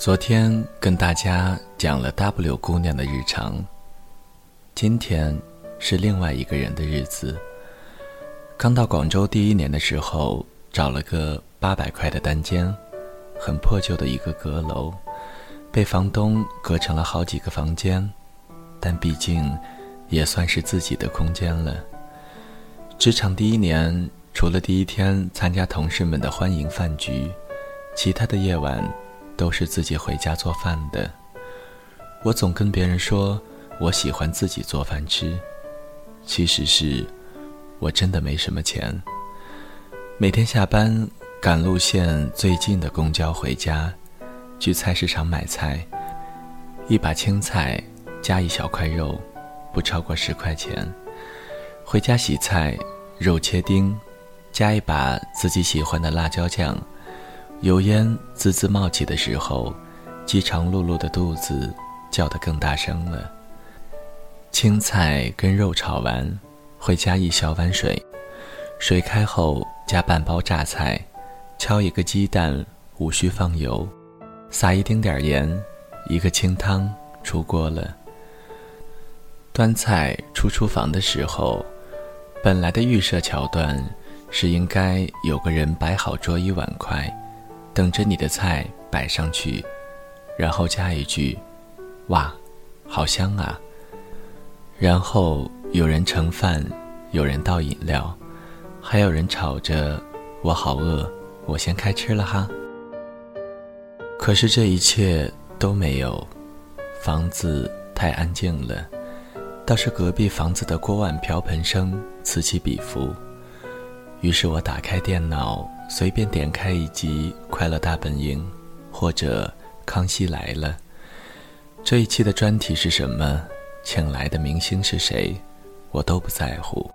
昨天跟大家讲了 W 姑娘的日常，今天是另外一个人的日子。刚到广州第一年的时候，找了个八百块的单间，很破旧的一个阁楼，被房东隔成了好几个房间，但毕竟也算是自己的空间了。职场第一年，除了第一天参加同事们的欢迎饭局，其他的夜晚。都是自己回家做饭的。我总跟别人说我喜欢自己做饭吃，其实是我真的没什么钱。每天下班赶路线最近的公交回家，去菜市场买菜，一把青菜加一小块肉，不超过十块钱。回家洗菜，肉切丁，加一把自己喜欢的辣椒酱。油烟滋滋冒起的时候，饥肠辘辘的肚子叫得更大声了。青菜跟肉炒完，会加一小碗水，水开后加半包榨菜，敲一个鸡蛋，无需放油，撒一丁点盐，一个清汤出锅了。端菜出厨房的时候，本来的预设桥段是应该有个人摆好桌椅碗筷。等着你的菜摆上去，然后加一句：“哇，好香啊！”然后有人盛饭，有人倒饮料，还有人吵着：“我好饿，我先开吃了哈。”可是这一切都没有，房子太安静了，倒是隔壁房子的锅碗瓢盆声此起彼伏。于是我打开电脑。随便点开一集《快乐大本营》，或者《康熙来了》。这一期的专题是什么？请来的明星是谁？我都不在乎，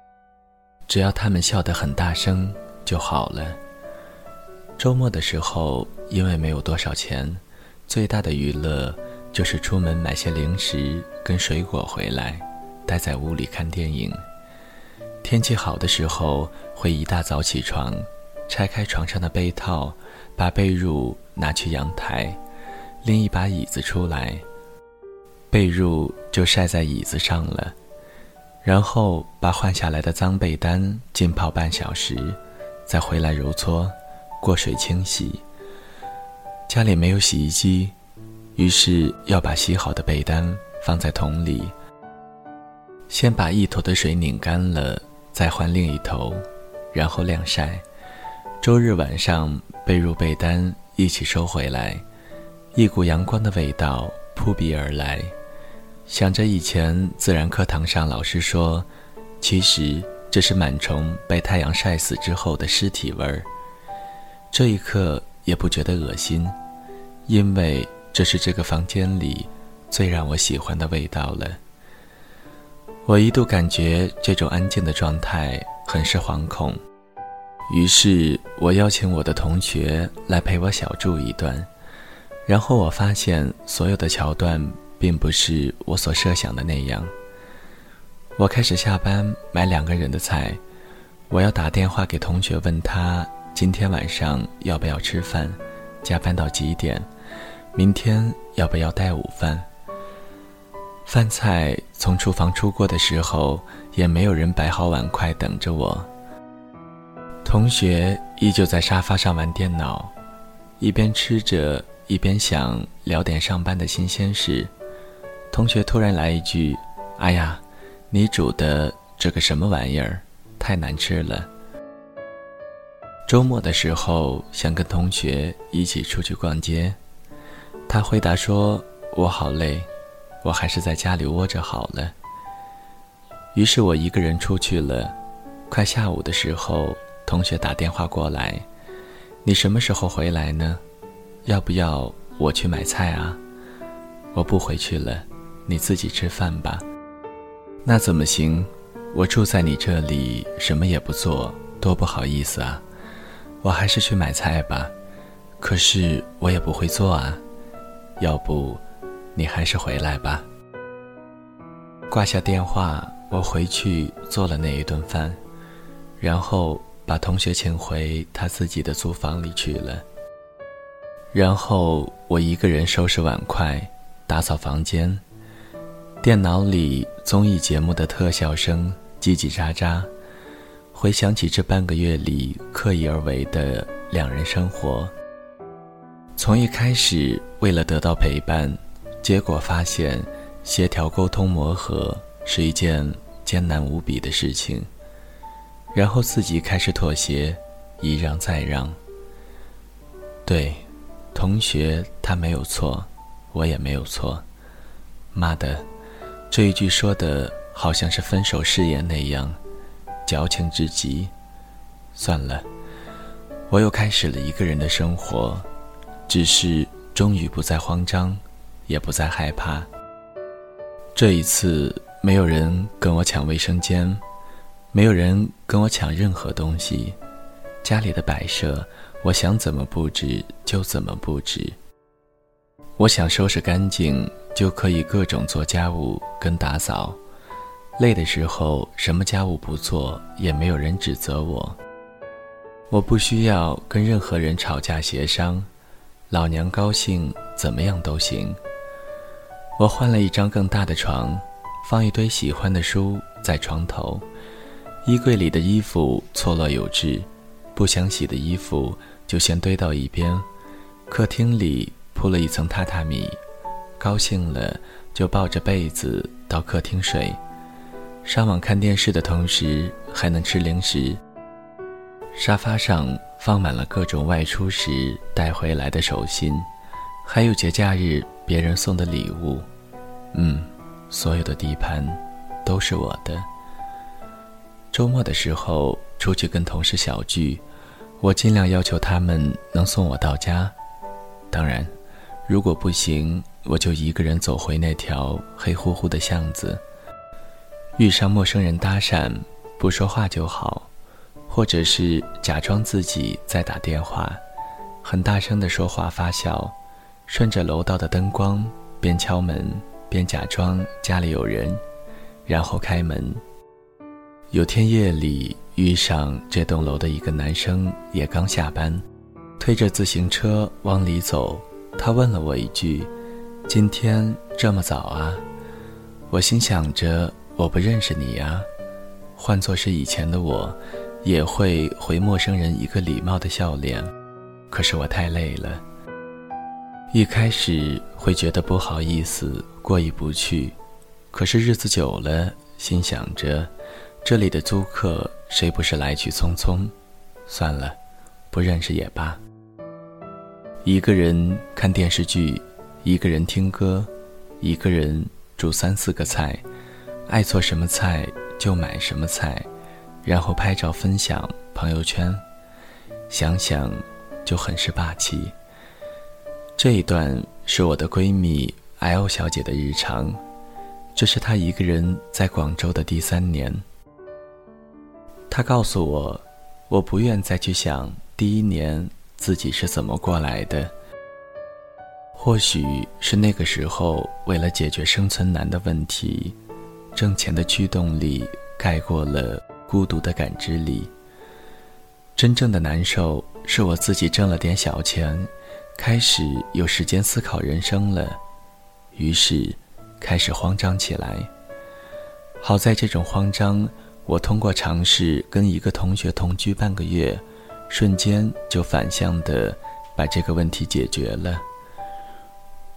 只要他们笑得很大声就好了。周末的时候，因为没有多少钱，最大的娱乐就是出门买些零食跟水果回来，待在屋里看电影。天气好的时候，会一大早起床。拆开床上的被套，把被褥拿去阳台，拎一把椅子出来，被褥就晒在椅子上了。然后把换下来的脏被单浸泡半小时，再回来揉搓，过水清洗。家里没有洗衣机，于是要把洗好的被单放在桶里，先把一头的水拧干了，再换另一头，然后晾晒。周日晚上，被褥被单一起收回来，一股阳光的味道扑鼻而来。想着以前自然课堂上老师说，其实这是螨虫被太阳晒死之后的尸体味儿。这一刻也不觉得恶心，因为这是这个房间里最让我喜欢的味道了。我一度感觉这种安静的状态很是惶恐。于是我邀请我的同学来陪我小住一段，然后我发现所有的桥段并不是我所设想的那样。我开始下班买两个人的菜，我要打电话给同学问他今天晚上要不要吃饭，加班到几点，明天要不要带午饭。饭菜从厨房出锅的时候，也没有人摆好碗筷等着我。同学依旧在沙发上玩电脑，一边吃着，一边想聊点上班的新鲜事。同学突然来一句：“哎呀，你煮的这个什么玩意儿，太难吃了。”周末的时候想跟同学一起出去逛街，他回答说：“我好累，我还是在家里窝着好了。”于是我一个人出去了。快下午的时候。同学打电话过来，你什么时候回来呢？要不要我去买菜啊？我不回去了，你自己吃饭吧。那怎么行？我住在你这里，什么也不做，多不好意思啊。我还是去买菜吧。可是我也不会做啊。要不，你还是回来吧。挂下电话，我回去做了那一顿饭，然后。把同学请回他自己的租房里去了。然后我一个人收拾碗筷，打扫房间。电脑里综艺节目的特效声叽叽喳喳，回想起这半个月里刻意而为的两人生活。从一开始为了得到陪伴，结果发现协调沟通磨合是一件艰难无比的事情。然后自己开始妥协，一让再让。对，同学他没有错，我也没有错。妈的！这一句说的好像是分手誓言那样，矫情至极。算了，我又开始了一个人的生活，只是终于不再慌张，也不再害怕。这一次，没有人跟我抢卫生间，没有人跟我抢任何东西。家里的摆设，我想怎么布置就怎么布置。我想收拾干净。就可以各种做家务跟打扫，累的时候什么家务不做也没有人指责我。我不需要跟任何人吵架协商，老娘高兴怎么样都行。我换了一张更大的床，放一堆喜欢的书在床头，衣柜里的衣服错落有致，不想洗的衣服就先堆到一边。客厅里铺了一层榻榻米。高兴了，就抱着被子到客厅睡，上网看电视的同时还能吃零食。沙发上放满了各种外出时带回来的手信，还有节假日别人送的礼物。嗯，所有的地盘都是我的。周末的时候出去跟同事小聚，我尽量要求他们能送我到家。当然，如果不行。我就一个人走回那条黑乎乎的巷子，遇上陌生人搭讪，不说话就好，或者是假装自己在打电话，很大声的说话发笑，顺着楼道的灯光边敲门边假装家里有人，然后开门。有天夜里遇上这栋楼的一个男生，也刚下班，推着自行车往里走，他问了我一句。今天这么早啊，我心想着我不认识你呀。换作是以前的我，也会回陌生人一个礼貌的笑脸。可是我太累了，一开始会觉得不好意思，过意不去。可是日子久了，心想着这里的租客谁不是来去匆匆？算了，不认识也罢。一个人看电视剧。一个人听歌，一个人煮三四个菜，爱做什么菜就买什么菜，然后拍照分享朋友圈，想想就很是霸气。这一段是我的闺蜜 L 小姐的日常，这是她一个人在广州的第三年。她告诉我，我不愿再去想第一年自己是怎么过来的。或许是那个时候，为了解决生存难的问题，挣钱的驱动力盖过了孤独的感知力。真正的难受是我自己挣了点小钱，开始有时间思考人生了，于是开始慌张起来。好在这种慌张，我通过尝试跟一个同学同居半个月，瞬间就反向的把这个问题解决了。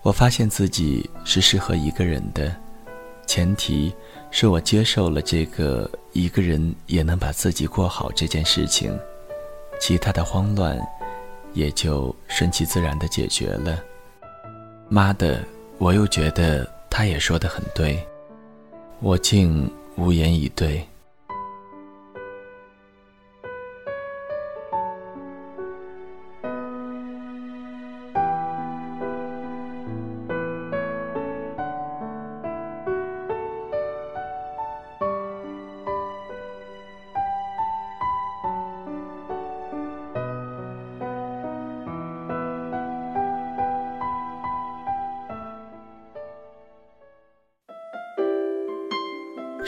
我发现自己是适合一个人的，前提是我接受了这个一个人也能把自己过好这件事情，其他的慌乱也就顺其自然的解决了。妈的，我又觉得他也说的很对，我竟无言以对。